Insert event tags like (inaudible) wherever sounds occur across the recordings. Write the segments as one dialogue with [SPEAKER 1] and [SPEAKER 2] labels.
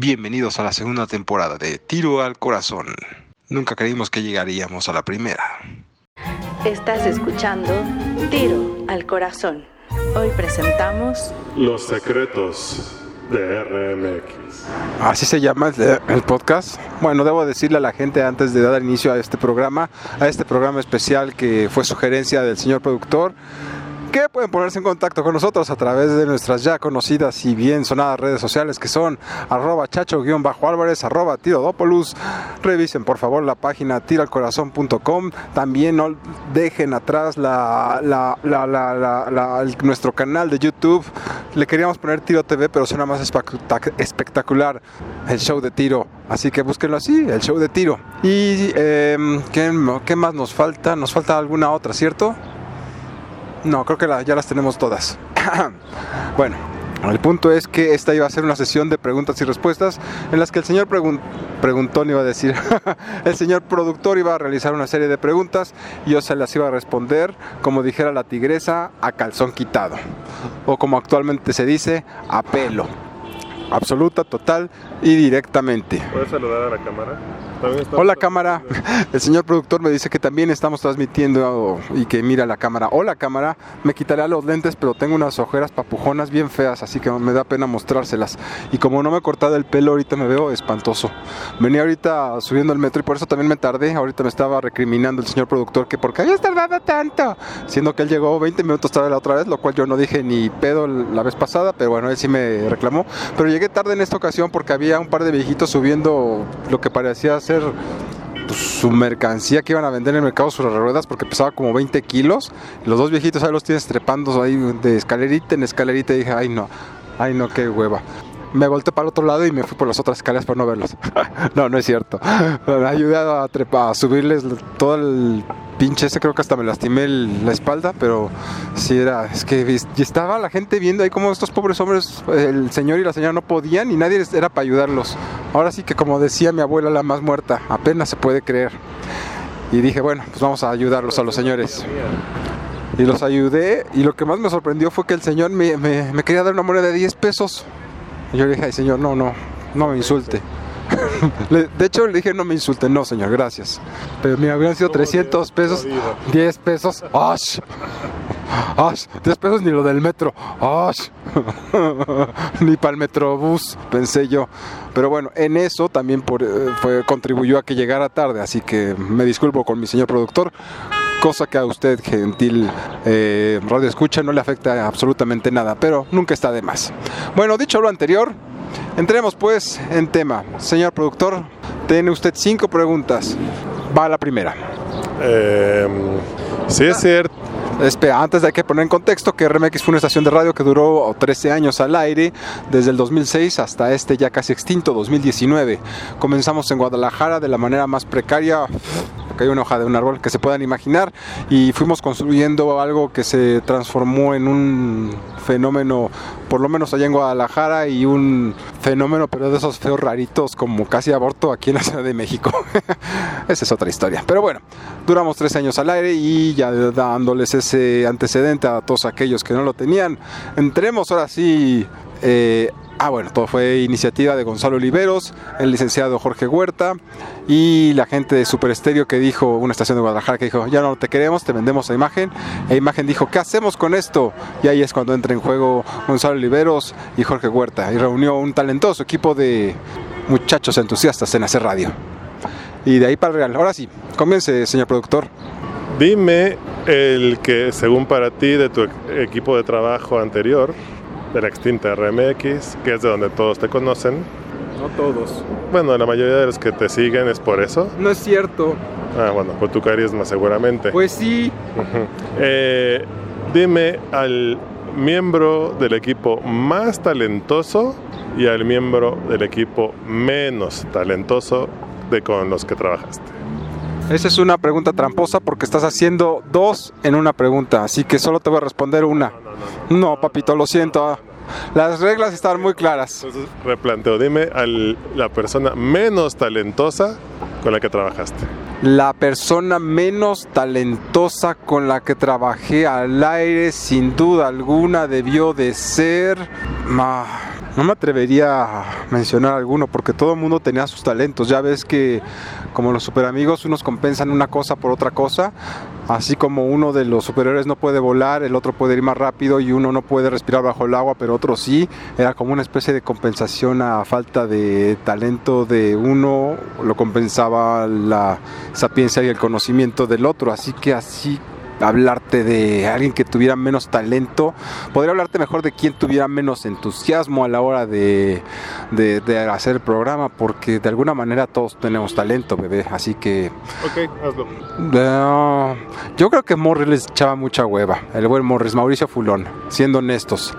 [SPEAKER 1] Bienvenidos a la segunda temporada de Tiro al Corazón. Nunca creímos que llegaríamos a la primera.
[SPEAKER 2] Estás escuchando Tiro al Corazón. Hoy presentamos
[SPEAKER 3] Los secretos de RMX.
[SPEAKER 1] Así se llama el, el podcast. Bueno, debo decirle a la gente antes de dar inicio a este programa, a este programa especial que fue sugerencia del señor productor, que pueden ponerse en contacto con nosotros a través de nuestras ya conocidas y bien sonadas redes sociales que son arroba chacho-álvarez, arroba tirodópolus. Revisen por favor la página tiralcorazón.com. También no dejen atrás la, la- la- la- nuestro canal de YouTube. Le queríamos poner Tiro TV, pero suena más espectac- espectacular el show de tiro. Así que búsquenlo así, el show de tiro. Y em, ¿qué, ¿qué más nos falta? Nos falta alguna otra, ¿cierto? No, creo que la- ya las tenemos todas. (clears throat) bueno, el punto es que esta iba a ser una sesión de preguntas y respuestas en las que el señor pregun preguntó, iba a decir, (laughs) el señor productor iba a realizar una serie de preguntas y yo se las iba a responder, como dijera la tigresa, a calzón quitado. O como actualmente se dice, a pelo. Absoluta, total y directamente.
[SPEAKER 3] ¿Puedes saludar a la cámara?
[SPEAKER 1] Hola cámara, (laughs) el señor productor me dice que también estamos transmitiendo y que mira la cámara. Hola cámara, me quitaré los lentes pero tengo unas ojeras papujonas bien feas así que me da pena mostrárselas. Y como no me he cortado el pelo ahorita me veo espantoso. Venía ahorita subiendo el metro y por eso también me tardé. Ahorita me estaba recriminando el señor productor que por qué habías tardado tanto. Siendo que él llegó 20 minutos tarde la otra vez, lo cual yo no dije ni pedo la vez pasada, pero bueno, él sí me reclamó. Pero llegué tarde en esta ocasión porque había un par de viejitos subiendo lo que parecía pues, su mercancía que iban a vender en el mercado sobre ruedas porque pesaba como 20 kilos. Los dos viejitos ahí los tienes trepando ahí de escalerita en escalerita y dije, ay no, ay no, qué hueva. Me volteé para el otro lado y me fui por las otras escaleras para no verlos. (laughs) no, no es cierto. Me ayudé a, a subirles todo el pinche ese, creo que hasta me lastimé el- la espalda, pero sí era, es que estaba la gente viendo ahí como estos pobres hombres, el señor y la señora no podían y nadie era para ayudarlos. Ahora sí que como decía mi abuela la más muerta, apenas se puede creer. Y dije, bueno, pues vamos a ayudarlos a los señores. Y los ayudé y lo que más me sorprendió fue que el señor me, me- me quería dar una moneda de 10 pesos. Yo le dije, ay señor, no, no, no me insulte. (laughs) De hecho le dije, no me insulte, no señor, gracias. Pero mira, hubieran sido 300 pesos, 10 pesos, ¡ash! ¡ash! 10 pesos ni lo del metro, ¡ash! (laughs) ni para el metrobús, pensé yo. Pero bueno, en eso también por, eh, fue, contribuyó a que llegara tarde, así que me disculpo con mi señor productor cosa que a usted, gentil eh, radio escucha, no le afecta absolutamente nada, pero nunca está de más. Bueno, dicho lo anterior, entremos pues en tema. Señor productor, tiene usted cinco preguntas. Va la primera.
[SPEAKER 3] Eh, sí es cierto.
[SPEAKER 1] Espera, antes hay que poner en contexto que RMX fue una estación de radio que duró 13 años al aire, desde el 2006 hasta este ya casi extinto 2019. Comenzamos en Guadalajara de la manera más precaria, cayó una hoja de un árbol que se puedan imaginar, y fuimos construyendo algo que se transformó en un fenómeno, por lo menos allá en Guadalajara, y un fenómeno, pero de esos feos raritos como casi aborto aquí en la Ciudad de México. (laughs) Esa es otra historia. Pero bueno, duramos tres años al aire y ya dándoles ese antecedente a todos aquellos que no lo tenían, entremos ahora sí. eh, ah, bueno, todo fue iniciativa de Gonzalo Oliveros, el licenciado Jorge Huerta y la gente de Super Estéreo que dijo, una estación de Guadalajara que dijo, ya no te queremos, te vendemos a imagen. E imagen dijo, ¿qué hacemos con esto? Y ahí es cuando entra en juego Gonzalo Oliveros y Jorge Huerta y reunió un talentoso equipo de muchachos entusiastas en hacer radio. Y de ahí para el real. Ahora sí, comience, señor productor.
[SPEAKER 3] Dime el que, según para ti, de tu equipo de trabajo anterior, de la extinta RMX, que es de donde todos te conocen.
[SPEAKER 1] No todos.
[SPEAKER 3] Bueno, la mayoría de los que te siguen es por eso.
[SPEAKER 1] No es cierto.
[SPEAKER 3] Ah, bueno, por tu carisma seguramente.
[SPEAKER 1] Pues sí.
[SPEAKER 3] Eh, dime al miembro del equipo más talentoso y al miembro del equipo menos talentoso de con los que trabajaste.
[SPEAKER 1] Esa es una pregunta tramposa porque estás haciendo dos en una pregunta, así que solo te voy a responder una. No, papito, lo siento. Las reglas están muy claras.
[SPEAKER 3] Entonces replanteo, dime a la persona menos talentosa con la que trabajaste.
[SPEAKER 1] La persona menos talentosa con la que trabajé al aire, sin duda alguna, debió de ser... Ah, no me atrevería a mencionar alguno porque todo el mundo tenía sus talentos. Ya ves que como los super amigos unos compensan una cosa por otra cosa. Así como uno de los superiores no puede volar, el otro puede ir más rápido y uno no puede respirar bajo el agua, pero otro sí. Era como una especie de compensación a falta de talento de uno, lo compensaba la sapiencia y el conocimiento del otro. Así que así hablarte de alguien que tuviera menos talento, podría hablarte mejor de quien tuviera menos entusiasmo a la hora de, de, hacer el programa, porque de alguna manera todos tenemos talento, bebé, así que...
[SPEAKER 3] Ok, hazlo.
[SPEAKER 1] yo creo que Morris les echaba mucha hueva, el buen Morris, Mauricio Fulón, siendo honestos.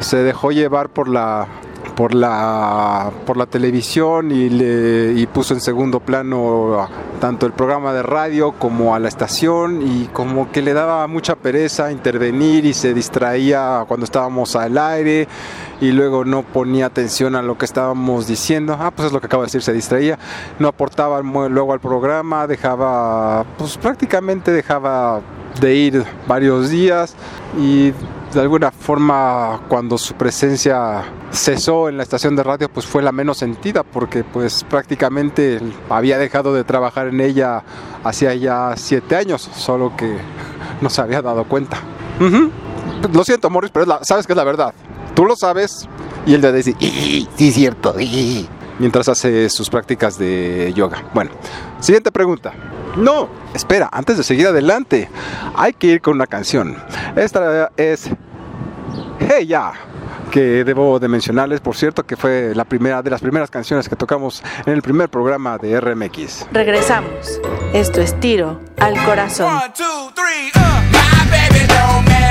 [SPEAKER 1] Se dejó llevar por la por la, por la televisión y, le, y puso en segundo plano tanto el programa de radio como a la estación y como que le daba mucha pereza intervenir y se distraía cuando estábamos al aire y luego no ponía atención a lo que estábamos diciendo. Ah, pues es lo que acabo de decir, se distraía, no aportaba luego al programa, dejaba, pues prácticamente dejaba de ir varios días y de alguna forma cuando su presencia cesó en la estación de radio pues fue la menos sentida porque pues prácticamente había dejado de trabajar en ella hacía ya siete años solo que (laughs) no se había dado cuenta. Lo siento Morris pero sabes que es la verdad. Tú lo sabes y él te dice sí cierto mientras hace sus prácticas de yoga. Bueno siguiente pregunta. No, espera, antes de seguir adelante, hay que ir con una canción. Esta es Hey Ya que debo de mencionarles, por cierto, que fue la primera de las primeras canciones que tocamos en el primer programa de RMX.
[SPEAKER 2] Regresamos. Esto es Tiro al Corazón. One, two, three, me.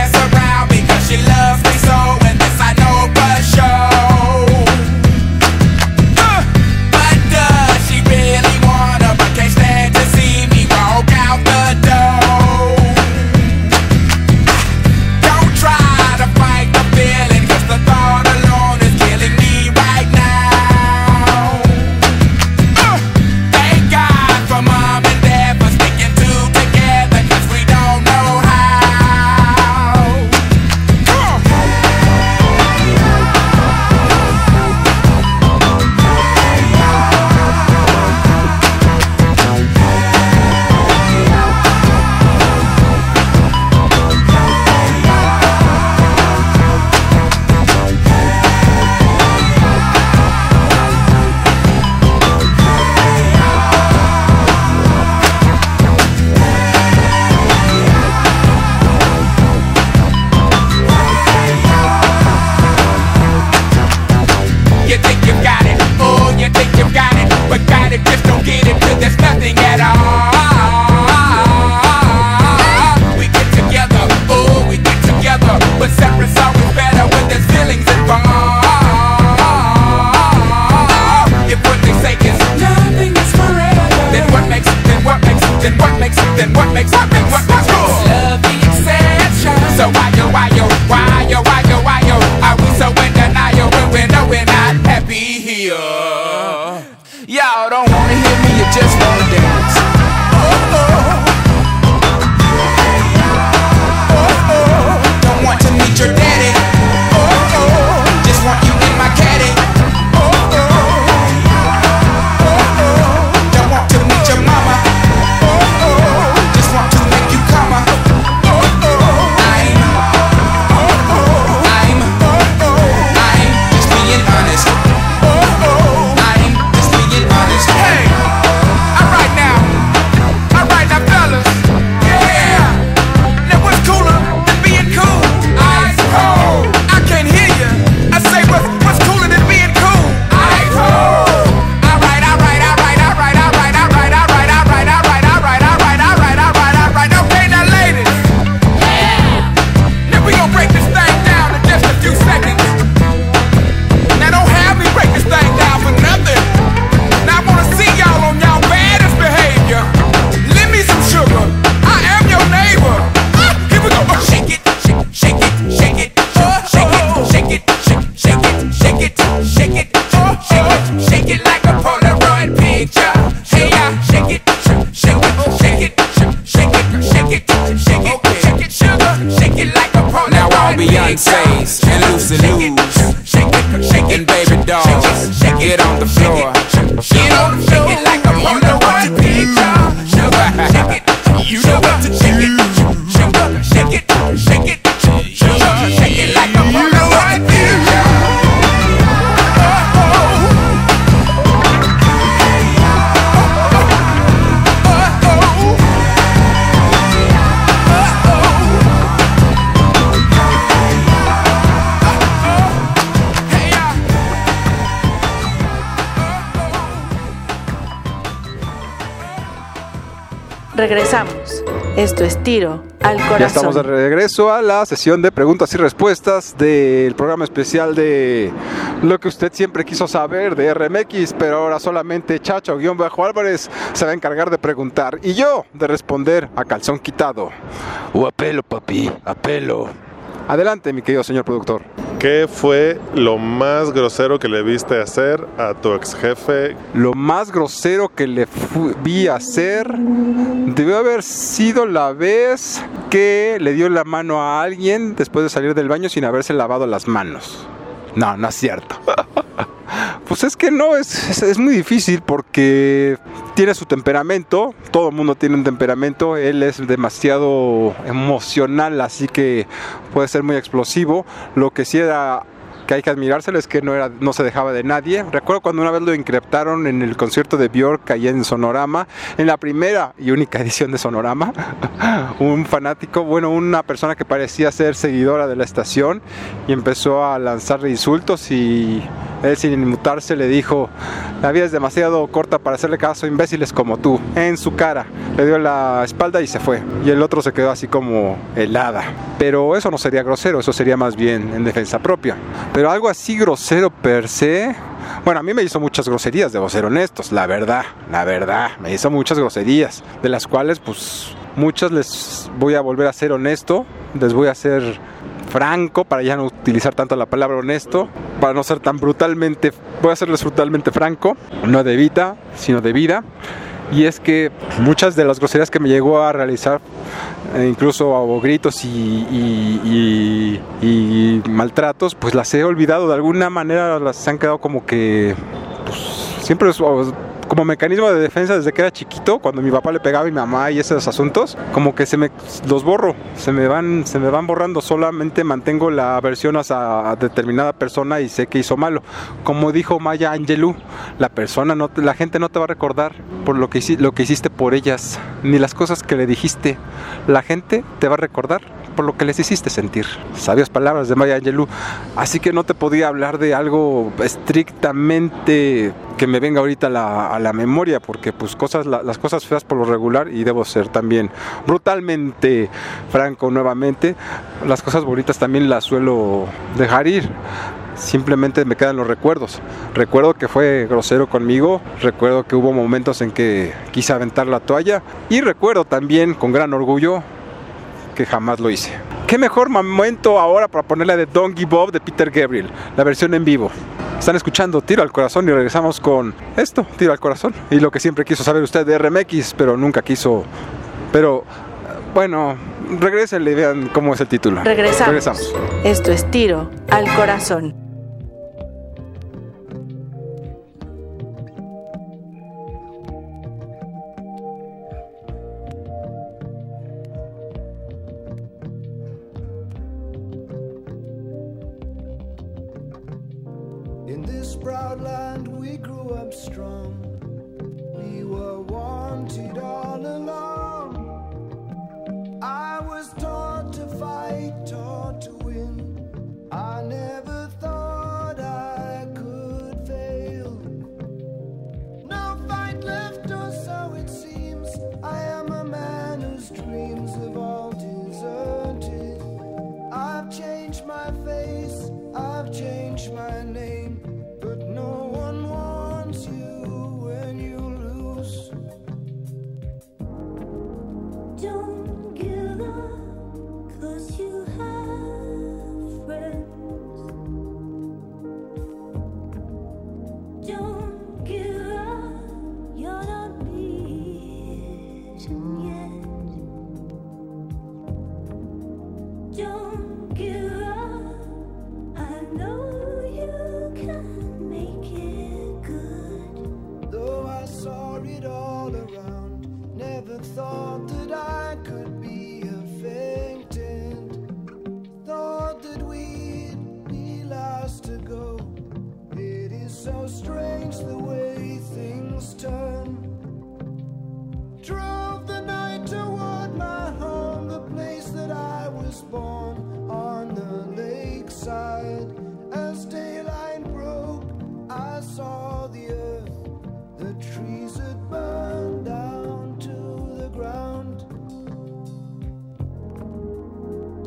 [SPEAKER 4] Regresamos. Esto es Tiro al Corazón.
[SPEAKER 1] Ya estamos de regreso a la sesión de preguntas y respuestas del programa especial de lo que usted siempre quiso saber de RMX, pero ahora solamente Chacho-Álvarez se va a encargar de preguntar y yo de responder a calzón quitado. O a pelo, papi, a pelo. Adelante, mi querido señor productor.
[SPEAKER 3] ¿Qué fue lo más grosero que le viste hacer a tu ex jefe?
[SPEAKER 1] Lo más grosero que le vi hacer debió haber sido la vez que le dio la mano a alguien después de salir del baño sin haberse lavado las manos. No, no es cierto. (laughs) Pues es que no, es, es, muy difícil porque tiene su temperamento, todo el mundo tiene un temperamento, él es demasiado emocional, así que puede ser muy explosivo. Lo que sí era que hay que admirárselo es que no, era, no se dejaba de nadie. Recuerdo cuando una vez lo increptaron en el concierto de Björk allá en Sonorama, en la primera y única (laughs) edición de Sonorama, (laughs) un fanático, bueno, una persona que parecía ser seguidora de la estación y empezó a lanzarle insultos y él sin inmutarse le dijo, la vida es demasiado corta para hacerle caso a imbéciles como tú, en su cara. Le dio la espalda y se fue. Y el otro se quedó así como helada. Pero eso no sería grosero, eso sería más bien en defensa propia. Pero algo así grosero per se, bueno, a mí me hizo muchas groserías, debo ser honestos, la verdad, la verdad, me hizo muchas groserías, de las cuales pues muchas les voy a volver a ser honesto, les voy a ser franco para ya no utilizar tanto la palabra honesto, para no ser tan brutalmente, voy a serles brutalmente franco, no de vida, sino de vida. Y es que muchas de las groserías que me llegó a realizar, eh, incluso gritos y, y- maltratos, pues las he olvidado. De alguna manera, las han quedado como que pues, siempre como mecanismo de defensa desde que era chiquito, cuando mi papá le pegaba a mi mamá y esos asuntos, como que se me los borro, se me van, se me van borrando, solamente mantengo la aversión hacia determinada persona y sé que hizo malo. Como dijo Maya Angelou, la persona no la gente no te va a recordar por lo que, lo que hiciste por ellas, ni las cosas que le dijiste. La gente te va a recordar por lo que les hiciste sentir. Sabias palabras de Maya Angelou. Así que no te podía hablar de algo estrictamente que me venga ahorita a la, memoria, porque pues cosas, la- las cosas feas por lo regular, y debo ser también brutalmente franco nuevamente, las cosas bonitas también las suelo dejar ir simplemente me quedan los recuerdos. Recuerdo que fue grosero conmigo, recuerdo que hubo momentos en que quise aventar la toalla y recuerdo también con gran orgullo que jamás lo hice. ¿Qué mejor momento ahora para ponerle de Don't Give Up de Peter Gabriel, la versión en vivo? Están escuchando Tiro al Corazón y regresamos con esto, Tiro al Corazón. Y lo que siempre quiso saber usted de RMX, pero nunca quiso... Pero, bueno, regresenle y vean cómo es el título.
[SPEAKER 4] Regresamos.
[SPEAKER 1] Regresamos.
[SPEAKER 4] Esto es Tiro al Corazón.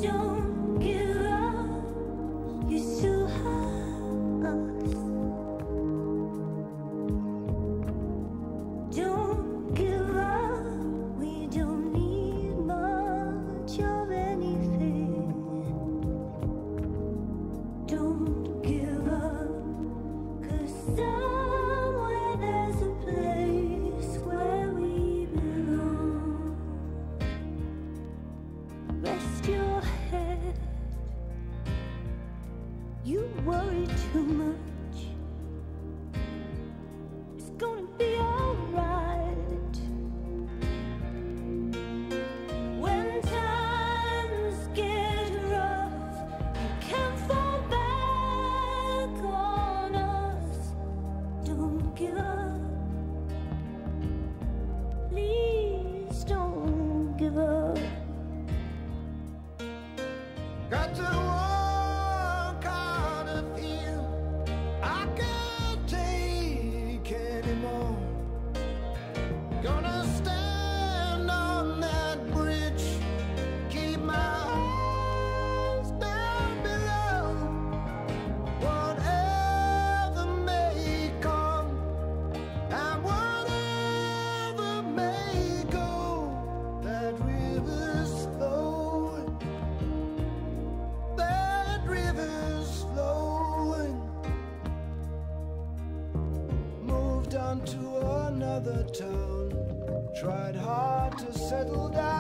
[SPEAKER 4] Don't
[SPEAKER 5] another town. Tried hard to settle down.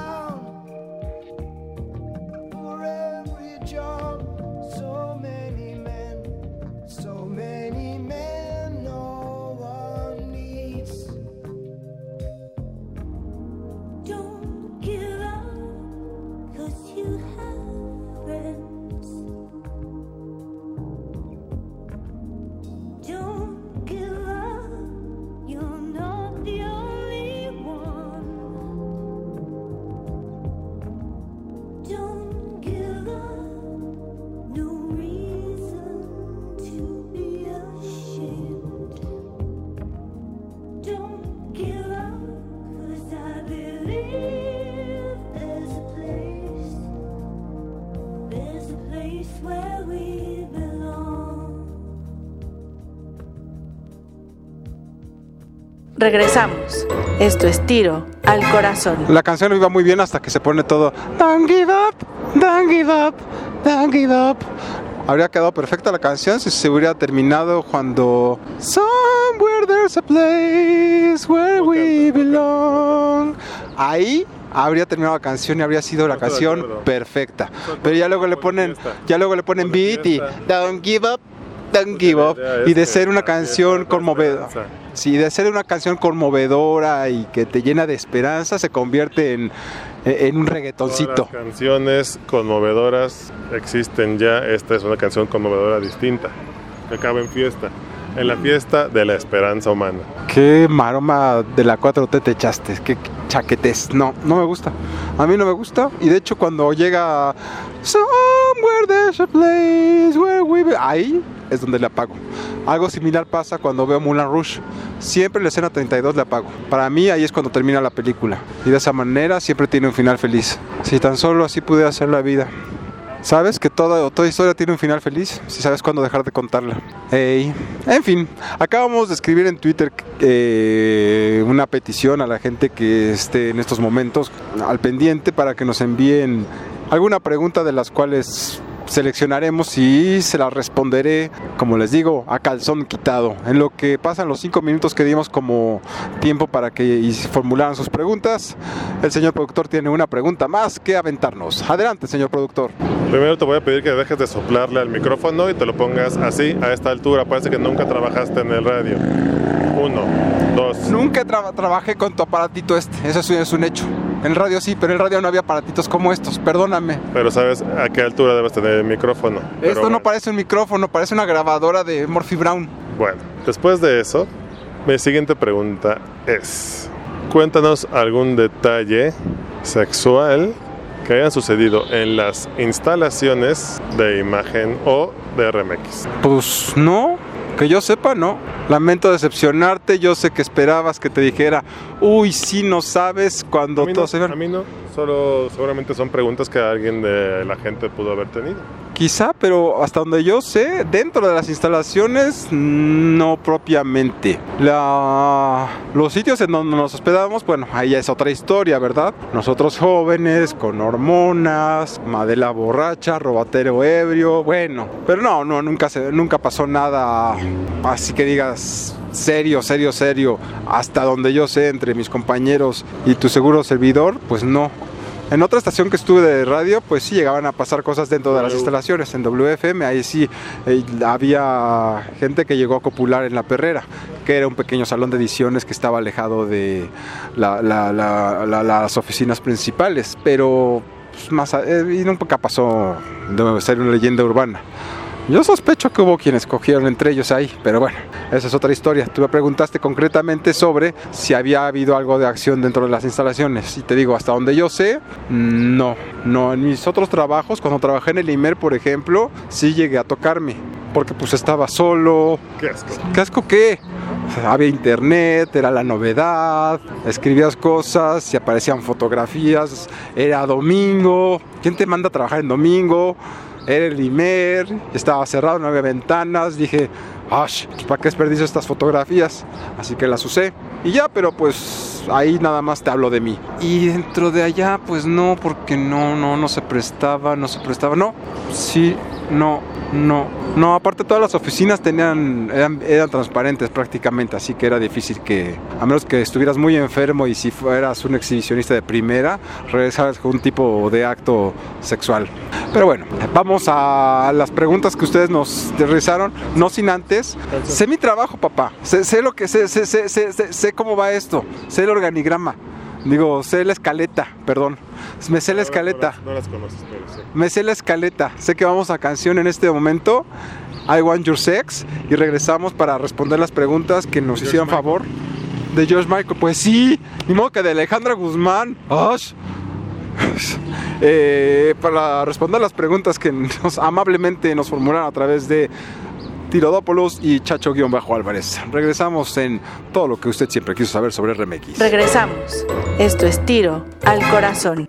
[SPEAKER 2] Regresamos. Esto es Tiro al Corazón.
[SPEAKER 1] La canción iba muy bien hasta que se pone todo Don't give up, don't give up, don't give up. Habría quedado perfecta la canción si se hubiera terminado cuando Somewhere there's a place where we belong. Ahí habría terminado la canción y habría sido la canción perfecta. Pero ya luego le ponen, ya luego le ponen beat y. Don't give up, don't give up. Y de ser una canción conmovedora. Sí, de ser una canción conmovedora y que te llena de esperanza, se convierte en, en un
[SPEAKER 3] Todas
[SPEAKER 1] reggaetoncito.
[SPEAKER 3] las canciones conmovedoras existen ya. Esta es una canción conmovedora distinta. Que acaba en fiesta. En la fiesta de la esperanza humana.
[SPEAKER 1] Qué maroma de la 4T te echaste, qué chaquetes. No, no me gusta. A mí no me gusta. Y de hecho, cuando llega Somewhere there's a place where we be-", Ahí es donde le apago. Algo similar pasa cuando veo Moulin Rouge. Siempre en la escena 32 le apago. Para mí ahí es cuando termina la película. Y de esa manera siempre tiene un final feliz. Si tan solo así pude hacer la vida. ¿Sabes que toda, toda historia tiene un final feliz? Si sabes cuándo dejar de contarla. Ey. En fin, acabamos de escribir en Twitter eh, una petición a la gente que esté en estos momentos al pendiente para que nos envíen alguna pregunta de las cuales seleccionaremos y se las responderé, como les digo, a calzón quitado. En lo que pasan los cinco minutos que dimos como tiempo para que formularan sus preguntas, el señor productor tiene una pregunta más que aventarnos. Adelante, señor productor.
[SPEAKER 3] Primero te voy a pedir que dejes de soplarle al micrófono y te lo pongas así, a esta altura. Parece que nunca trabajaste en el radio. Uno, dos.
[SPEAKER 1] Nunca tra- trabajé con tu aparatito este, eso es, es un hecho. En el radio sí, pero en el radio no había aparatitos como estos, perdóname.
[SPEAKER 3] Pero sabes a qué altura debes tener el micrófono. Pero
[SPEAKER 1] Esto no
[SPEAKER 3] bueno,
[SPEAKER 1] parece un micrófono, parece una grabadora de Morphy Brown.
[SPEAKER 3] Bueno, Después de eso, mi siguiente pregunta es, cuéntanos algún detalle sexual que haya sucedido en las instalaciones de imagen o de RMX.
[SPEAKER 1] Pues no, que yo sepa, no. Lamento decepcionarte, yo sé que esperabas que te dijera, uy, sí, no sabes cuando todo
[SPEAKER 3] no,
[SPEAKER 1] se
[SPEAKER 3] a mí no, solo seguramente son preguntas que alguien de la gente pudo haber tenido.
[SPEAKER 1] Quizá, pero hasta donde yo sé, dentro de las instalaciones, no propiamente. La... Los sitios en donde nos hospedamos, bueno, ahí ya es otra historia, ¿verdad? Nosotros jóvenes, con hormonas, madela borracha, robatero ebrio, bueno. Pero no, no, nunca, se, nunca pasó nada así que digas serio, serio, serio. Hasta donde yo sé, entre mis compañeros y tu seguro servidor, pues no. En otra estación que estuve de radio, pues sí llegaban a pasar cosas dentro de las instalaciones. En WFM, ahí sí eh, había gente que llegó a copular en la perrera, que era un pequeño salón de ediciones que estaba alejado de la- la- la- la- las oficinas principales. Pero pues, más eh, y nunca pasó de ser una leyenda urbana. Yo sospecho que hubo quienes cogieron entre ellos ahí, pero bueno, esa es otra historia. Tú me preguntaste concretamente sobre si había habido algo de acción dentro de las instalaciones. Y te digo, hasta donde yo sé, no. No, en mis otros trabajos, cuando trabajé en el IMER, por ejemplo, sí llegué a tocarme. Porque pues estaba solo.
[SPEAKER 3] Qué asco.
[SPEAKER 1] ¿Qué asco qué? Había internet, era la novedad, escribías cosas y aparecían fotografías, era domingo, ¿quién te manda a trabajar en domingo? Era el IMER, estaba cerrado, no había ventanas, dije, "Ash, pues, ¿para qué desperdicio estas fotografías? Así que las usé. Y ya, pero pues ahí nada más te hablo de mí. Y dentro de allá, pues no, porque no, no, no se prestaba, no se prestaba, no, sí, no, no. No, aparte todas las oficinas tenían, eran, eran transparentes prácticamente, así que era difícil que, a menos que estuvieras muy enfermo y si fueras un exhibicionista de primera, regresaras con un tipo de acto sexual. Pero bueno, vamos a las preguntas que ustedes nos realizaron, no sin antes. Sé mi trabajo, papá. Sé, sé lo que sé, sé, sé, sé, sé- sé cómo va esto. Sé el organigrama. Digo, sé la escaleta, perdón. Me sé la escaleta.
[SPEAKER 3] No las, no las conoces, pero sí.
[SPEAKER 1] Me sé la escaleta. Sé que vamos a canción en este momento. I Want Your Sex. Y regresamos para responder las preguntas que nos hicieron
[SPEAKER 3] Michael.
[SPEAKER 1] favor. De George Michael. Pues sí. Ni modo que de Alejandra Guzmán. ¡Ash! Eh, para responder las preguntas que nos, amablemente nos formularon a través de Tirodópolos y Chacho-Álvarez. Regresamos en todo lo que usted siempre quiso saber sobre RMX.
[SPEAKER 2] Regresamos. Esto es tiro al corazón.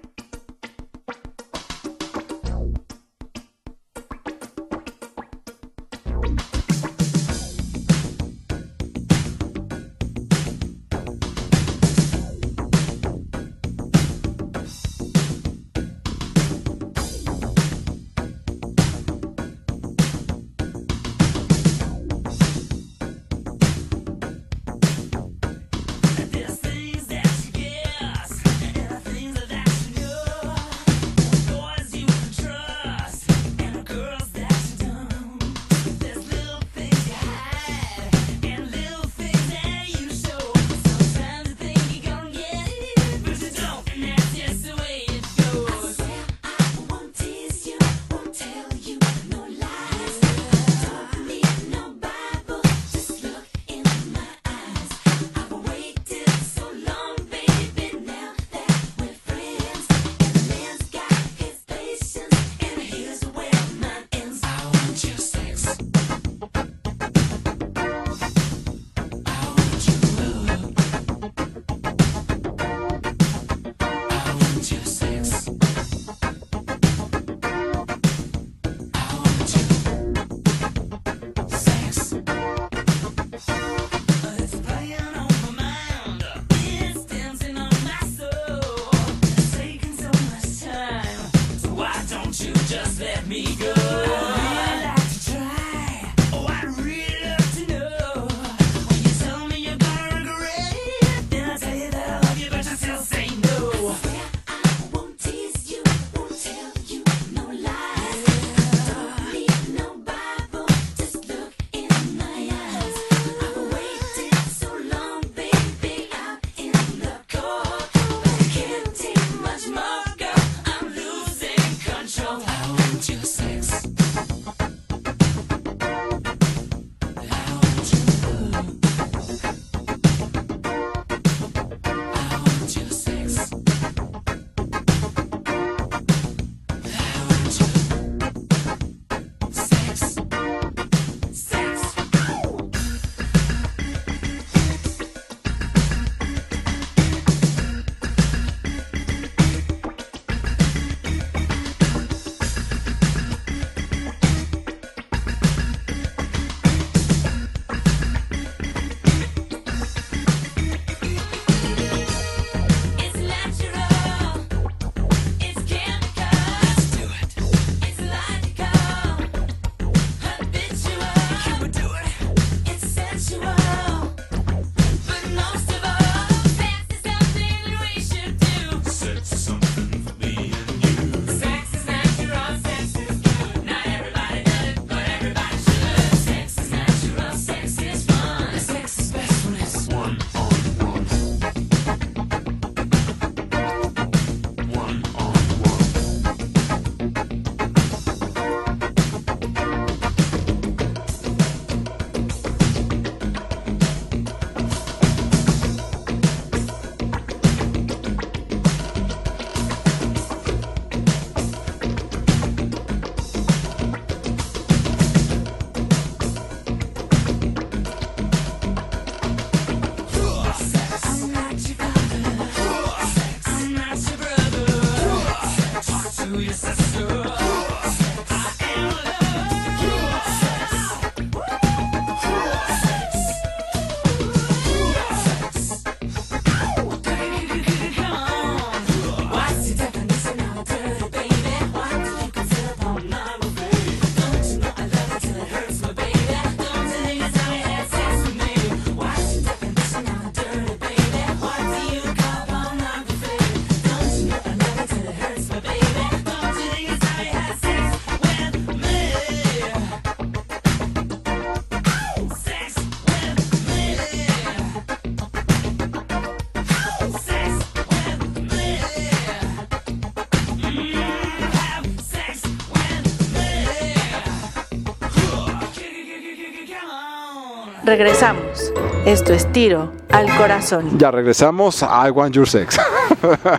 [SPEAKER 2] Regresamos. Esto es tiro al corazón.
[SPEAKER 1] Ya regresamos a I Want Your Sex.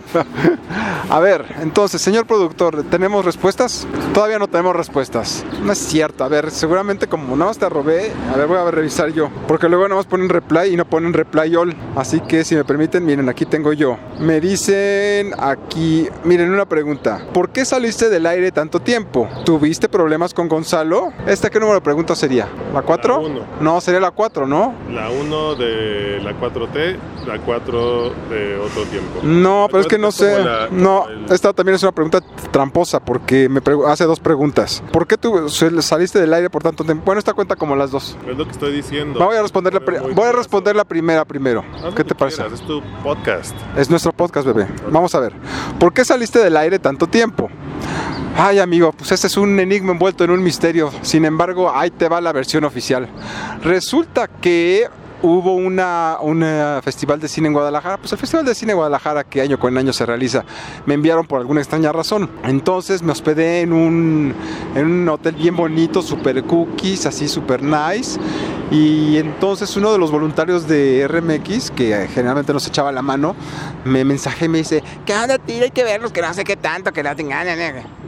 [SPEAKER 1] (laughs) a ver, entonces, señor productor, ¿tenemos respuestas? Todavía no tenemos respuestas. No es cierto. A ver, seguramente como nada más te robé, a ver, voy a revisar yo. Porque luego nada más ponen reply y no ponen reply all. Así que si me permiten, miren, aquí tengo yo. Me dicen aquí, miren una pregunta. ¿Por qué saliste del aire tanto tiempo? ¿Tuviste problemas con Gonzalo? ¿Esta qué número de pregunta sería? ¿La 4?
[SPEAKER 3] La.
[SPEAKER 1] No, sería la 4, ¿no?
[SPEAKER 3] La 1 de la 4T, la 4 de otro tiempo.
[SPEAKER 1] No, pero es que no sé.
[SPEAKER 3] la-
[SPEAKER 1] No,
[SPEAKER 3] el-
[SPEAKER 1] esta también es una pregunta tramposa porque me hace dos preguntas. ¿Por qué tú saliste del aire por tanto tiempo? Bueno, esta cuenta como las dos.
[SPEAKER 3] Es lo que estoy diciendo.
[SPEAKER 1] Voy a responder la, voy a responder primera primero.
[SPEAKER 3] Haz
[SPEAKER 1] ¿Qué te parece?
[SPEAKER 3] quieras, Es tu podcast.
[SPEAKER 1] Es nuestro podcast, bebé. Vamos a ver. ¿Por qué saliste del aire tanto tiempo? Ay, amigo, pues ese es un enigma envuelto en un misterio. Sin embargo, ahí te va la versión oficial. Resulta que hubo una, un festival de cine en Guadalajara, pues el Festival de Cine en Guadalajara que año con año se realiza, me enviaron por alguna extraña razón. Entonces me hospedé en un, en un hotel bien bonito, super cookies, así super nice. Y entonces uno de los voluntarios de RMX, que generalmente nos echaba la mano, me mensajé y me dice, ¿qué onda, tío? Hay que verlos, que no sé qué tanto, que no tengan.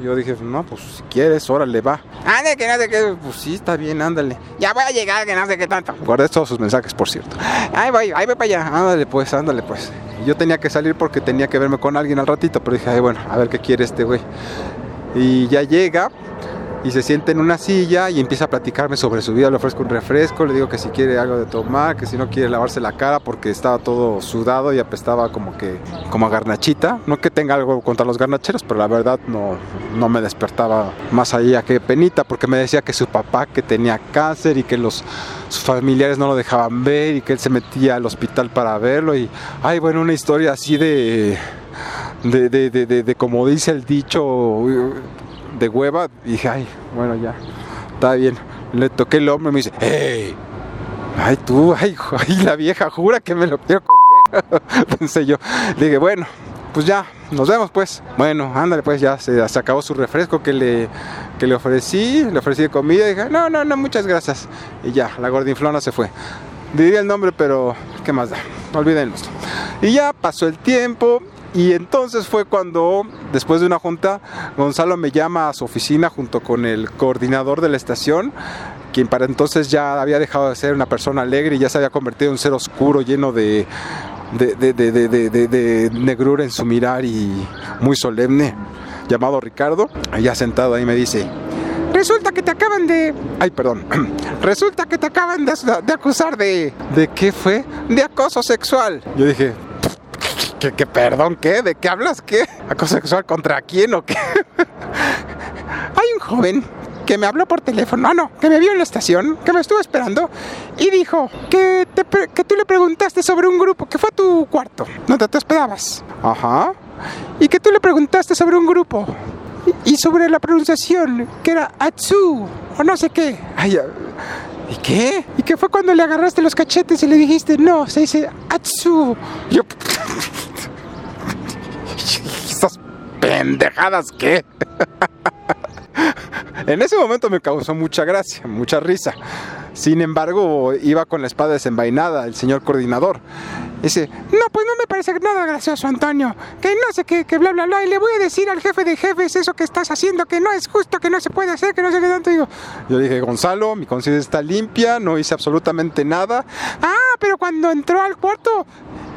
[SPEAKER 1] Yo dije, no, pues si quieres, órale, va. Ándale, que no sé qué. Pues sí, está bien, ándale. Ya voy a llegar, que no sé qué tanto. Guardé todos sus mensajes, por cierto. Ahí voy, ahí voy para allá. Ándale, pues, ándale, pues. Yo tenía que salir porque tenía que verme con alguien al ratito, pero dije, ay, bueno, a ver qué quiere este güey. Y ya llega y se sienta en una silla y empieza a platicarme sobre su vida. Le ofrezco un refresco, le digo que si quiere algo de tomar, que si no quiere lavarse la cara porque estaba todo sudado y apestaba como que como a garnachita. No que tenga algo contra los garnacheros, pero la verdad no, no me despertaba más allá que penita porque me decía que su papá que tenía cáncer y que los sus familiares no lo dejaban ver y que él se metía al hospital para verlo y ay bueno una historia así de de, de, de, de- como dice el dicho de hueva, dije, ay, bueno, ya, está bien. Le toqué el hombro y me dice, hey, ay, tú, (laughs) ay, la vieja jura que me lo quiero. (laughs) Pensé yo, le dije, bueno, pues ya, nos vemos pues. Bueno, ándale pues, ya se, acabó su refresco que le, que le ofrecí, le ofrecí comida y dije, no, no, no, muchas gracias. Y ya, la gordinflona se fue. Diría el nombre, pero ¿qué más da? Olvídenlo. Y ya pasó el tiempo y entonces fue cuando, después de una junta, Gonzalo me llama a su oficina junto con el coordinador de la estación, quien para entonces ya había dejado de ser una persona alegre y ya se había convertido en un ser oscuro, lleno de, de, de- de- negrura en su mirar y muy solemne, llamado Ricardo. Ya sentado ahí me dice, Resulta que te acaban de... Ay, perdón. (clears throat) Resulta que te acaban de, de acusar de... ¿De qué fue? De acoso sexual. Yo dije... ¿Qué, qué, perdón? ¿Qué? ¿De qué hablas? ¿Qué? ¿Acoso sexual contra quién o qué? (laughs) Hay un joven que me habló por teléfono, ah no, que me vio en la estación, que me estuvo esperando y dijo que, te que tú le preguntaste sobre un grupo que fue a tu cuarto, donde te hospedabas. Ajá. Y que tú le preguntaste sobre un grupo y, sobre la pronunciación, que era Atsu o no sé qué. Ay, ¿Y qué? Y que fue cuando le agarraste los cachetes y le dijiste, no, se dice Atsu. Yo... ¿Esas pendejadas qué? (laughs) En ese momento me causó mucha gracia, mucha risa. Sin embargo, iba con la espada desenvainada el señor coordinador. Dice, no, pues no me parece nada gracioso, Antonio. Que no sé qué, que bla, bla, bla. Y le voy a decir al jefe de jefes eso que estás haciendo, que no es justo, que no se puede hacer, que no sé qué tanto. Digo, yo dije, Gonzalo, mi conciencia está limpia, no hice absolutamente nada. Ah, pero cuando entró al cuarto,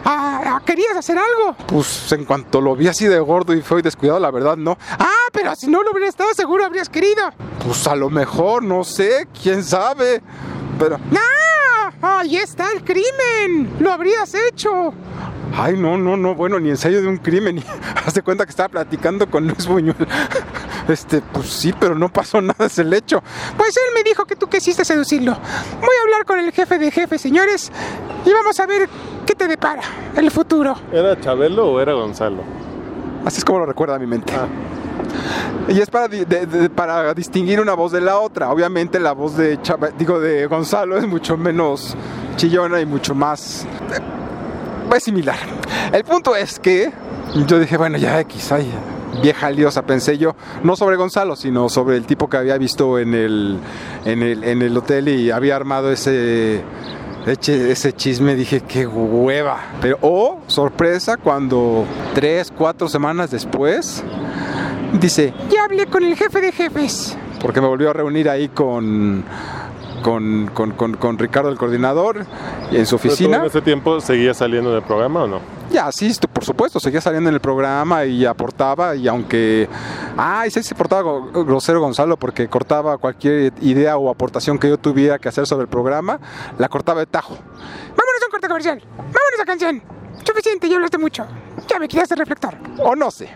[SPEAKER 1] ah, ah, ¿querías hacer algo? Pues en cuanto lo vi así de gordo y feo y descuidado, la verdad no. Ah, pero si no lo hubiera estado seguro, habrías querido. Pues a lo mejor, no sé, quién sabe. Pero... ¡No! ¡Ahí está el crimen! ¡Lo habrías hecho! Ay, no, no, no, bueno, ni ensayo de un crimen. (laughs) Haz de cuenta que estaba platicando con Luis Buñuel. (laughs) Este, pues sí, pero no pasó (laughs) nada, es el hecho. Pues él me dijo que tú quisiste seducirlo. Voy a hablar con el jefe de jefes, señores, y vamos a ver qué te depara el futuro.
[SPEAKER 3] ¿Era Chabelo o era Gonzalo?
[SPEAKER 1] Así es como lo recuerda mi mente. Y es para, de- de- para distinguir una voz de la otra. Obviamente la voz de Chava- digo de Gonzalo es mucho menos chillona y mucho más eh, es similar. El punto es que yo dije, bueno, ya X, ay, vieja liosa, pensé yo, no sobre Gonzalo, sino sobre el tipo que había visto en el, en el, en el hotel y había armado ese ese chisme, dije, qué hueva. Pero, oh, sorpresa, cuando tres, cuatro semanas después, dice, ya hablé con el jefe de jefes. Porque me volvió a reunir ahí con, con, con, con- con Ricardo, el coordinador, en su
[SPEAKER 3] ¿Pero tú
[SPEAKER 1] oficina.
[SPEAKER 3] en ese tiempo seguía saliendo del programa o no?
[SPEAKER 1] Ya, sí, esto, por supuesto, seguía saliendo en el programa y aportaba y aunque... Ah, y sí se portaba grosero Gonzalo porque cortaba cualquier idea o aportación que yo tuviera que hacer sobre el programa, la cortaba de tajo.
[SPEAKER 6] Vámonos a un corte comercial. Vámonos a canción. Suficiente, ya hablaste mucho. Ya me quitaste el reflector.
[SPEAKER 1] O no sé.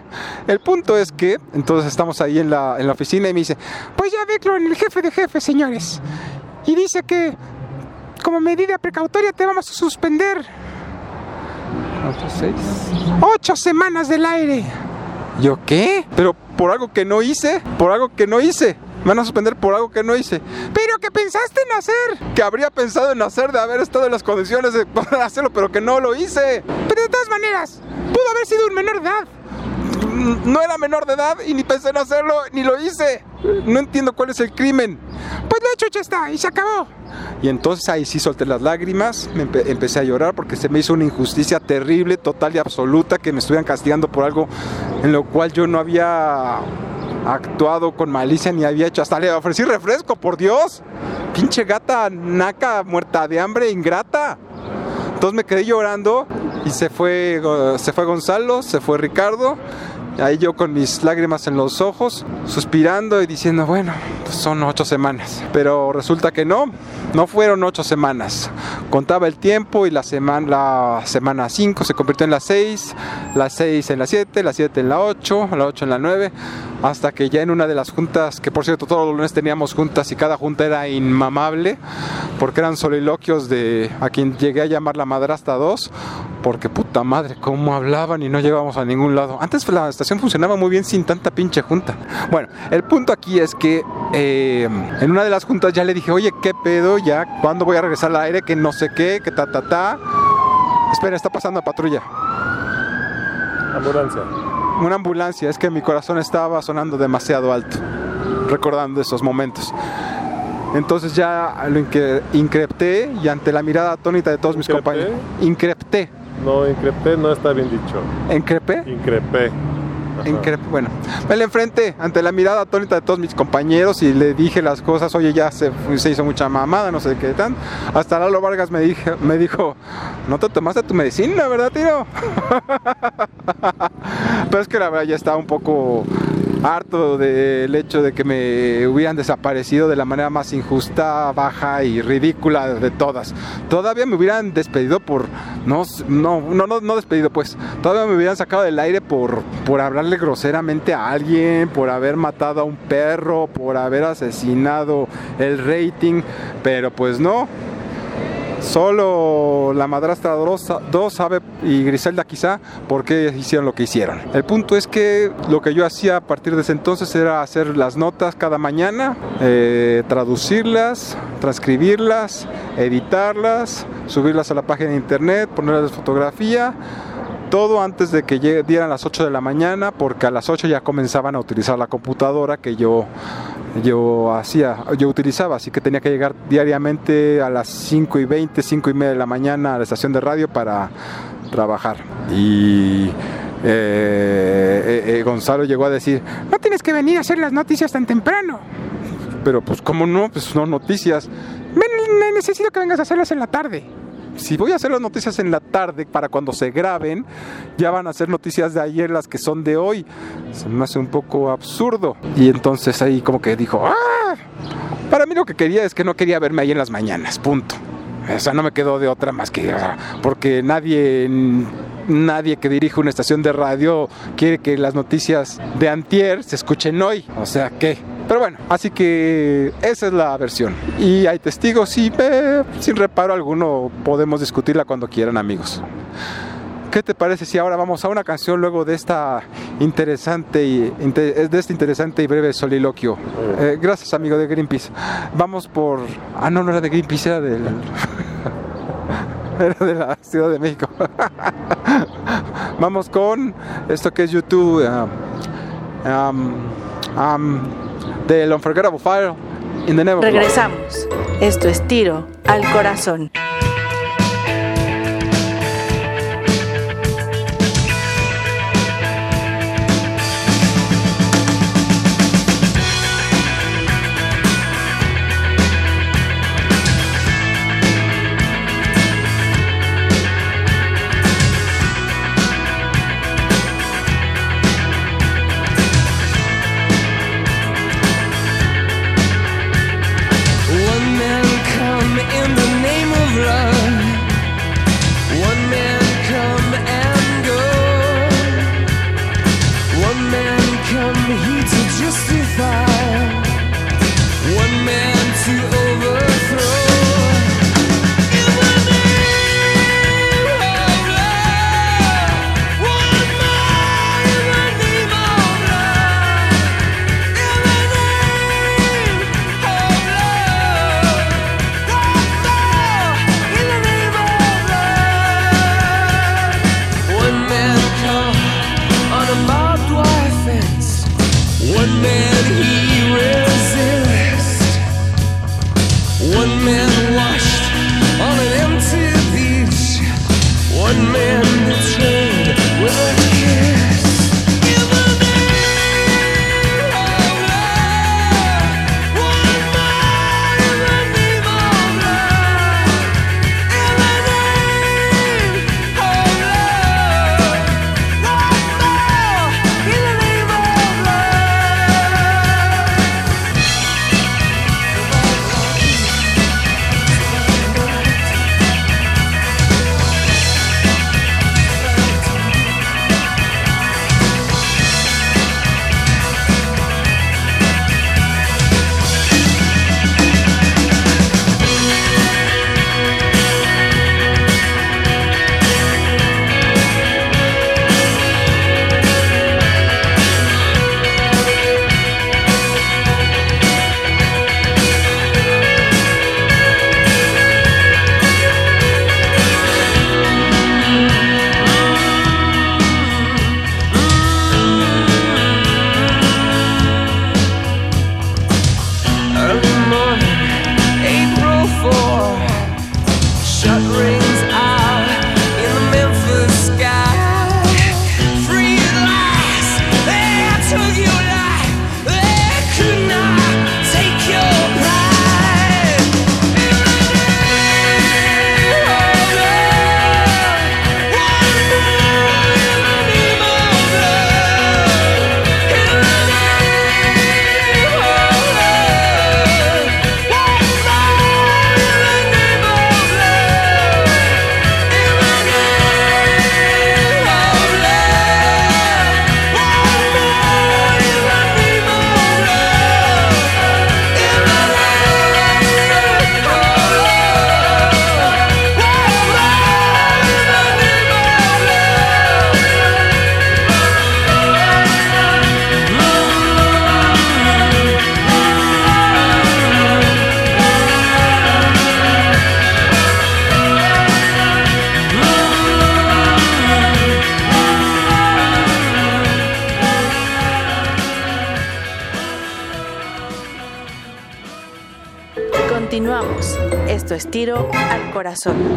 [SPEAKER 1] El punto es que entonces estamos ahí en la, en la oficina y me dice,
[SPEAKER 6] Pues ya ve con el jefe de jefes, señores. Y dice que, como medida precautoria, te vamos a suspender
[SPEAKER 1] "Otro seis".
[SPEAKER 6] ocho semanas del aire.
[SPEAKER 1] ¿Yo qué? Pero por algo que no hice, por algo que no hice. Me van a suspender por algo que no hice.
[SPEAKER 6] Pero que pensaste en hacer.
[SPEAKER 1] Que habría pensado en hacer de haber estado en las condiciones de (laughs) poder hacerlo, pero que no lo hice.
[SPEAKER 6] Pero de todas maneras, pudo haber sido un menor de edad.
[SPEAKER 1] No era menor de edad y ni pensé en hacerlo, ni lo hice. No entiendo cuál es el crimen.
[SPEAKER 6] Pues lo hecho ya está y se acabó.
[SPEAKER 1] Y entonces ahí sí solté las lágrimas, me empe- empecé a llorar porque se me hizo una injusticia terrible, total y absoluta, que me estuvieran castigando por algo en lo cual yo no había actuado con malicia ni había hecho. Hasta le ofrecí refresco, por Dios. Pinche gata naca, muerta de hambre, ingrata. Entonces me quedé llorando y se fue, Go- se fue Gonzalo, se fue Ricardo. Ahí yo con mis lágrimas en los ojos, suspirando y diciendo, bueno, pues son ocho semanas. Pero resulta que no, no fueron ocho semanas. Contaba el tiempo y la semana, la semana 5 se convirtió en la 6, la 6 en la 7, la 7 en la 8, la 8 en la 9, hasta que ya en una de las juntas, que por cierto todos los lunes teníamos juntas y cada junta era inmamable, porque eran soliloquios de a quien llegué a llamar la madrastra 2, porque puta madre, cómo hablaban y no llegábamos a ningún lado. Antes la estación funcionaba muy bien sin tanta pinche junta. Bueno, el punto aquí es que eh, en una de las juntas ya le dije, oye, ¿qué pedo? Ya, ¿cuándo voy a regresar al aire? Que no sé qué, que ta, ta, ta. Espera, está pasando a patrulla.
[SPEAKER 3] Ambulancia.
[SPEAKER 1] Una ambulancia, es que mi corazón estaba sonando demasiado alto, recordando esos momentos. Entonces ya lo incre- increpté y ante la mirada atónita de todos mis compañeros. Increpté.
[SPEAKER 3] No, increpé no está bien dicho.
[SPEAKER 1] ¿Increpé?
[SPEAKER 3] Increpé.
[SPEAKER 1] Bueno, me le enfrenté ante la mirada atónita de todos mis compañeros y le dije las cosas, oye, ya se, se hizo mucha mamada, no sé qué tan. Hasta Lalo Vargas me, dije, me dijo, no te tomaste tu medicina, ¿verdad, tío? (laughs) Pero es que la verdad ya estaba un poco harto del hecho de que me hubieran desaparecido de la manera más injusta, baja y ridícula de todas. Todavía me hubieran despedido por no no no no, despedido pues. Todavía me hubieran sacado del aire por por hablarle groseramente a alguien, por haber matado a un perro, por haber asesinado el rating, pero pues no. Solo la madrastra 2 sabe y Griselda quizá por qué hicieron lo que hicieron. El punto es que lo que yo hacía a partir de ese entonces era hacer las notas cada mañana, eh, traducirlas, transcribirlas, editarlas, subirlas a la página de internet, ponerles fotografía. Todo antes de que dieran las 8 de la mañana, porque a las 8 ya comenzaban a utilizar la computadora que yo yo hacía, yo utilizaba, así que tenía que llegar diariamente a las 5 y 20, 5 y media de la mañana a la estación de radio para trabajar. Y eh, eh, eh, Gonzalo llegó a decir,
[SPEAKER 6] No tienes que venir a hacer las noticias tan temprano.
[SPEAKER 1] pero pues cómo no, pues no noticias.
[SPEAKER 6] Necesito que vengas a hacerlas en la tarde.
[SPEAKER 1] Si voy a hacer las noticias en la tarde para cuando se graben, ya van a ser noticias de ayer las que son de hoy. Se me hace un poco absurdo. Y entonces ahí como que dijo, ¡ah! Para mí lo que quería es que no quería verme ahí en las mañanas, punto. O sea, no me quedó de otra más que... ah, Porque nadie, nadie que dirige una estación de radio quiere que las noticias de antier se escuchen hoy. O sea, ¿qué? Pero bueno, así que esa es la versión. Y hay testigos y eh, sin reparo alguno podemos discutirla cuando quieran amigos. ¿Qué te parece si ahora vamos a una canción luego de esta interesante y de este interesante y breve soliloquio? Eh, gracias amigo de Greenpeace. Vamos por ah no no era de Greenpeace era del (laughs) era de la Ciudad de México. (laughs) vamos con esto que es YouTube um, um, del Unforgettable Fire in the Never
[SPEAKER 2] Regresamos. Esto es Tiro al Corazón.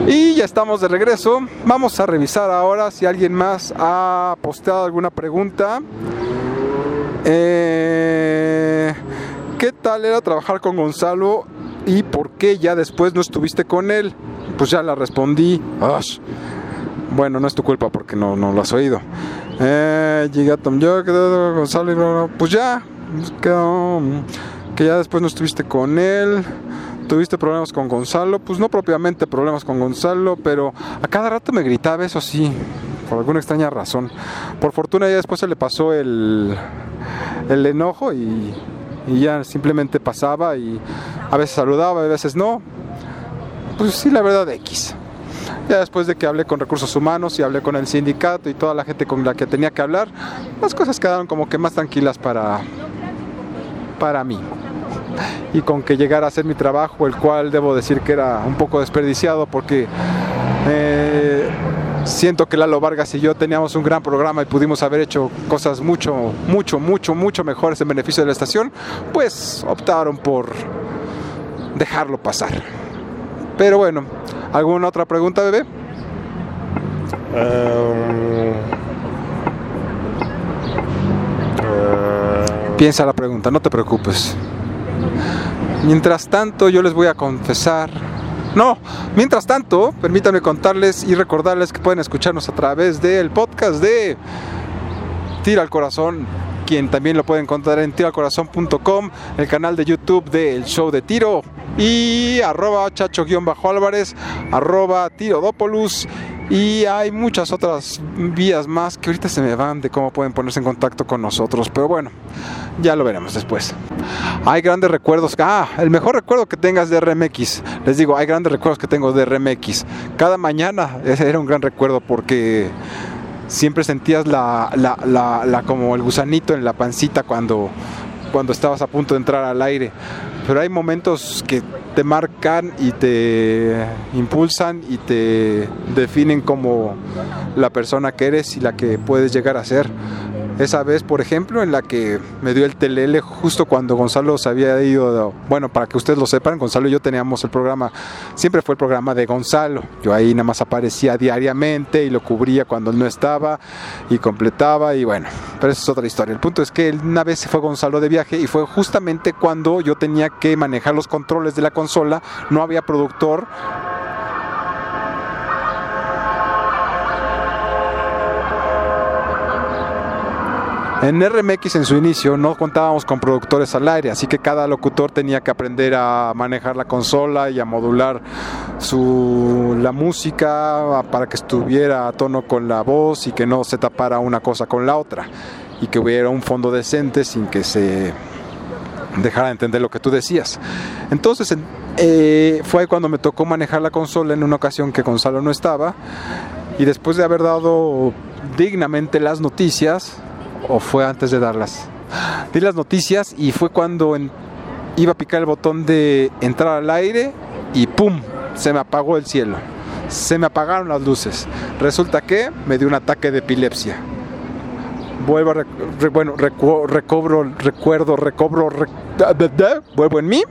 [SPEAKER 1] Y ya estamos de regreso. Vamos a revisar ahora si alguien más ha posteado alguna pregunta. Eh, ¿Qué tal era trabajar con Gonzalo y por qué ya después no estuviste con él? Pues ya la respondí. Bueno, no es tu culpa porque no, no lo has oído. Eh, llegué a Tom York, eh, Gonzalo y pues ya. que ya después no estuviste con él. ¿Tuviste problemas con Gonzalo? Pues no propiamente problemas con Gonzalo, pero a cada rato me gritaba eso sí, por alguna extraña razón. Por fortuna ya después se le pasó el, el enojo y, ya simplemente pasaba y a veces saludaba, a veces no. Pues sí, la verdad X. Ya después de que hablé con recursos humanos y hablé con el sindicato y toda la gente con la que tenía que hablar, las cosas quedaron como que más tranquilas para, para mí. Y con que llegara a hacer mi trabajo, el cual debo decir que era un poco desperdiciado porque eh, siento que Lalo Vargas y yo teníamos un gran programa y pudimos haber hecho cosas mucho, mucho, mucho, mucho mejores en beneficio de la estación, pues optaron por dejarlo pasar. Pero bueno, ¿alguna otra pregunta, bebé?
[SPEAKER 3] Um, ah,
[SPEAKER 1] Piensa la pregunta, no te preocupes. Mientras tanto, yo les voy a confesar. No, mientras tanto, permítanme contarles y recordarles que pueden escucharnos a través del podcast de Tira al Corazón, quien también lo pueden encontrar en tiralcorazón.com, el canal de YouTube del Show de Tiro y arroba chacho-álvarez, arroba tirodópolus y hay muchas otras vías más que ahorita se me van de cómo pueden ponerse en contacto con nosotros, pero bueno, ya lo veremos después. Hay grandes recuerdos. Ah, el mejor recuerdo que tengas de RMX. Les digo, hay grandes recuerdos que tengo de RMX. Cada mañana (laughs) ese era un gran recuerdo porque siempre sentías la, la- la- la- como el gusanito en la pancita cuando, cuando estabas a punto de entrar al aire. Pero hay momentos que te marcan y te impulsan y te definen como la persona que eres y la que puedes llegar a ser. Esa vez, por ejemplo, en la que me dio el telele justo cuando Gonzalo se había ido, bueno, para que ustedes lo sepan, Gonzalo y yo teníamos el programa, siempre fue el programa de Gonzalo. Yo ahí nada más aparecía diariamente y lo cubría cuando él no estaba y completaba y bueno, pero esa es otra historia. El punto es que una vez se fue Gonzalo de viaje y fue justamente cuando yo tenía que manejar los controles de la consola, no había productor En RMX en su inicio no contábamos con productores al aire, así que cada locutor tenía que aprender a manejar la consola y a modular su, la música para que estuviera a tono con la voz y que no se tapara una cosa con la otra y que hubiera un fondo decente sin que se dejara de entender lo que tú decías. Entonces en- eh, fue cuando me tocó manejar la consola en una ocasión que Gonzalo no estaba y después de haber dado dignamente las noticias, o fue antes de darlas, di las noticias y fue cuando iba a picar el botón de entrar al aire y ¡pum! Se me apagó el cielo. Se me apagaron las luces. Resulta que me dio un ataque de epilepsia. Vuelvo a bueno, recobro, recuerdo, recobro, vuelvo en mí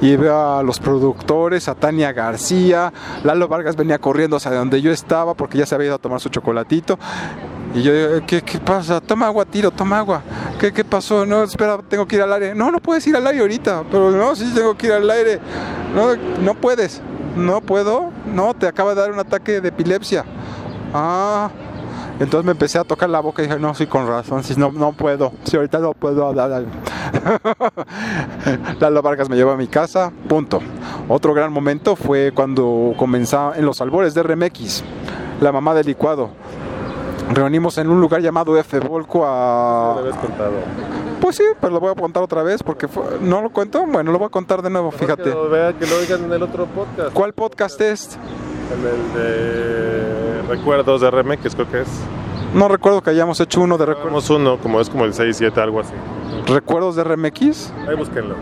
[SPEAKER 1] y veo a los productores, a Tania García, Lalo Vargas venía corriendo hacia donde yo estaba porque ya se había ido a tomar su chocolatito. Y yo digo, ¿qué, qué pasa? Toma agua, tiro, toma agua. ¿Qué, ¿Qué pasó? No, espera, tengo que ir al aire. No, no puedes ir al aire ahorita. Pero no, sí tengo que ir al aire. No, no puedes. No puedo. No, te acaba de dar un ataque de epilepsia. Ah. Entonces me empecé a tocar la boca y dije, no, sí, con razón, sí, no, no puedo. Sí, ahorita no puedo hablar. (laughs) Lalo Vargas me llevó a mi casa, punto. Otro gran momento fue cuando comenzaba en los albores de RMX, la mamá del licuado. Reunimos en un lugar llamado F Volco
[SPEAKER 3] lo
[SPEAKER 1] a...
[SPEAKER 3] habías contado.
[SPEAKER 1] Pues sí, pero lo voy a contar otra vez porque fue- no lo cuento. Bueno, lo voy a contar de nuevo, fíjate.
[SPEAKER 3] Que lo, vean, que lo oigan en el otro podcast.
[SPEAKER 1] ¿Cuál podcast es?
[SPEAKER 3] En el de Recuerdos de RMX, creo que es.
[SPEAKER 1] No recuerdo que hayamos hecho uno de recu-
[SPEAKER 3] Tenemos uno, como es como el 6, 7, algo así.
[SPEAKER 1] recuerdos de RMX.
[SPEAKER 3] Ahí búsquenlo.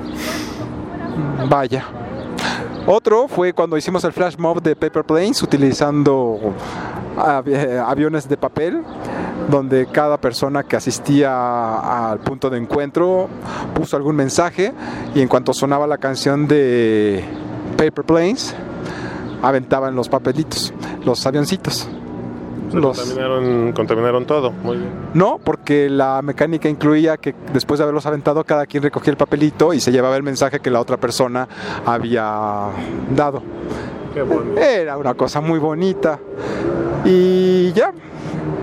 [SPEAKER 1] Vaya. Otro fue cuando hicimos el flash mob de Paper Planes utilizando eh, aviones de papel, donde cada persona que asistía al punto de encuentro puso algún mensaje y en cuanto sonaba la canción de Paper Planes, aventaban los papelitos, los avioncitos. Los-
[SPEAKER 3] Contaminaron, contaminaron todo. Muy bien.
[SPEAKER 1] No, porque la mecánica incluía que después de haberlos aventado, cada quien recogía el papelito y se llevaba el mensaje que la otra persona había dado.
[SPEAKER 3] Qué bonito.
[SPEAKER 1] Era una cosa muy bonita. Y ya,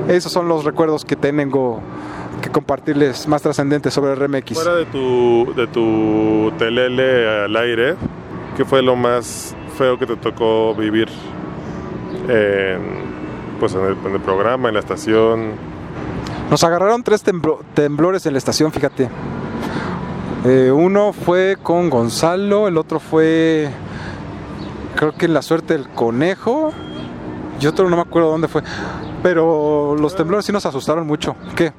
[SPEAKER 1] esos son los recuerdos que tengo que compartirles más trascendentes sobre el RMX.
[SPEAKER 3] Fuera de tu, de tu telele al aire, ¿qué fue lo más feo que te tocó vivir en, pues en, el, en el programa, en la estación?
[SPEAKER 1] Nos agarraron tres temblo- temblores en la estación, fíjate. Eh, uno fue con Gonzalo, el otro fue, creo que en la suerte del conejo, y otro no me acuerdo dónde fue. Pero los temblores sí nos asustaron mucho. ¿Qué?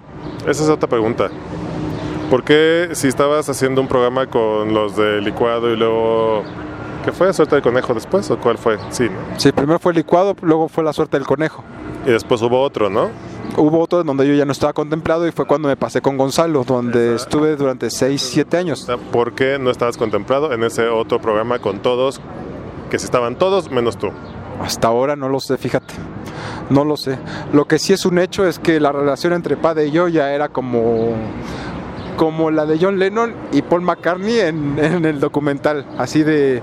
[SPEAKER 3] Esa es otra pregunta. ¿Por qué si estabas haciendo un programa con los de licuado y luego... ¿Qué fue? ¿Suerte del conejo después o cuál fue? Sí, ¿no?
[SPEAKER 1] Sí, primero fue el licuado, luego fue la suerte del conejo.
[SPEAKER 3] Y después hubo otro, ¿no?
[SPEAKER 1] Hubo otro donde yo ya no estaba contemplado y fue cuando me pasé con Gonzalo, donde estuve durante 6, 7 años.
[SPEAKER 3] Sea, ¿Por qué no estabas contemplado en ese otro programa con todos, que si estaban todos menos tú?
[SPEAKER 1] Hasta ahora no lo sé, fíjate. No lo sé. Lo que sí es un hecho es que la relación entre Padre y yo ya era como como la de John Lennon y Paul McCartney en, el documental, así de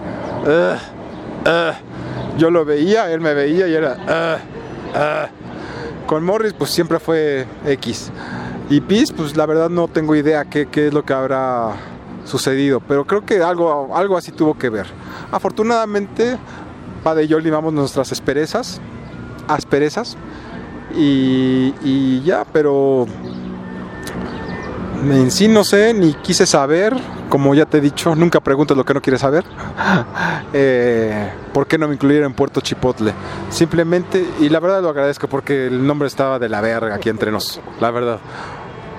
[SPEAKER 1] yo lo veía, él me veía y era con Morris pues siempre fue X. Y Peace pues la verdad no tengo idea qué, qué es lo que habrá sucedido, pero creo que algo, algo así tuvo que ver. Afortunadamente Padre y yo limamos nuestras asperezas, asperezas y ya, pero en sí no sé, ni quise saber, como ya te he dicho, nunca preguntes lo que no quieres saber. (laughs) Eh, ¿Por qué no me incluyeron en Puerto Chipotle? Simplemente, y la verdad lo agradezco porque el nombre estaba de la verga aquí entre nos, la verdad.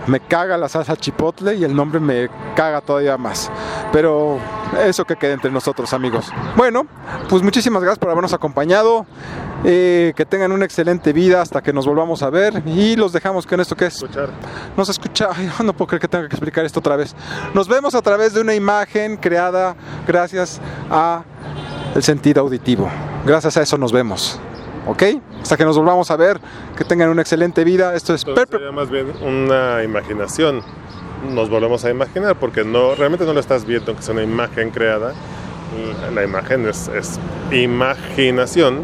[SPEAKER 1] Me caga la salsa chipotle y el nombre me caga todavía más. Pero eso que quede entre nosotros, amigos. Bueno, pues muchísimas gracias por habernos acompañado. Eh, que tengan una excelente vida hasta que nos volvamos a ver. Y los dejamos con esto que es.
[SPEAKER 3] Escuchar.
[SPEAKER 1] Nos escucha. (laughs) Ay, no puedo creer que tenga que explicar esto otra vez. Nos vemos a través de una imagen creada gracias a el sentido auditivo. Gracias a eso nos vemos. ¿Ok? Hasta que nos volvamos a ver. Que tengan una excelente vida. Esto es
[SPEAKER 3] Entonces sería más bien una imaginación. Nos volvemos a imaginar porque no realmente no lo estás viendo, que es una imagen creada. La- imagen es, es imaginación,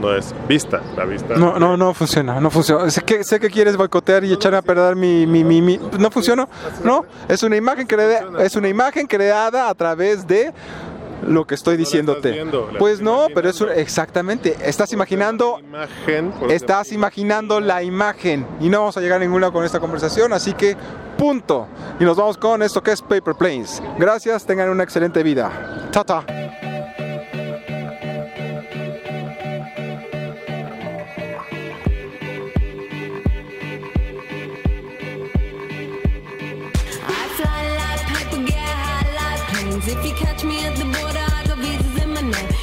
[SPEAKER 3] no es vista. La vista.
[SPEAKER 1] No, no, no funciona, no funciona. Sé que, sé que quieres boicotear y echar a perder mi, mi, mi, mi- No funciona, no. Es una imagen creada, es una imagen creada a través de lo que estoy diciéndote.
[SPEAKER 3] estás viendo, la
[SPEAKER 1] Pues no, pero es un- exactamente. Estás imaginando,
[SPEAKER 3] Imagen.
[SPEAKER 1] estás imaginando la imagen y no vamos a llegar a ningún lado con esta conversación, así que punto. Y nos vamos con esto que es Paper Planes. Gracias, tengan una excelente vida. Tata.
[SPEAKER 4] If you catch me at the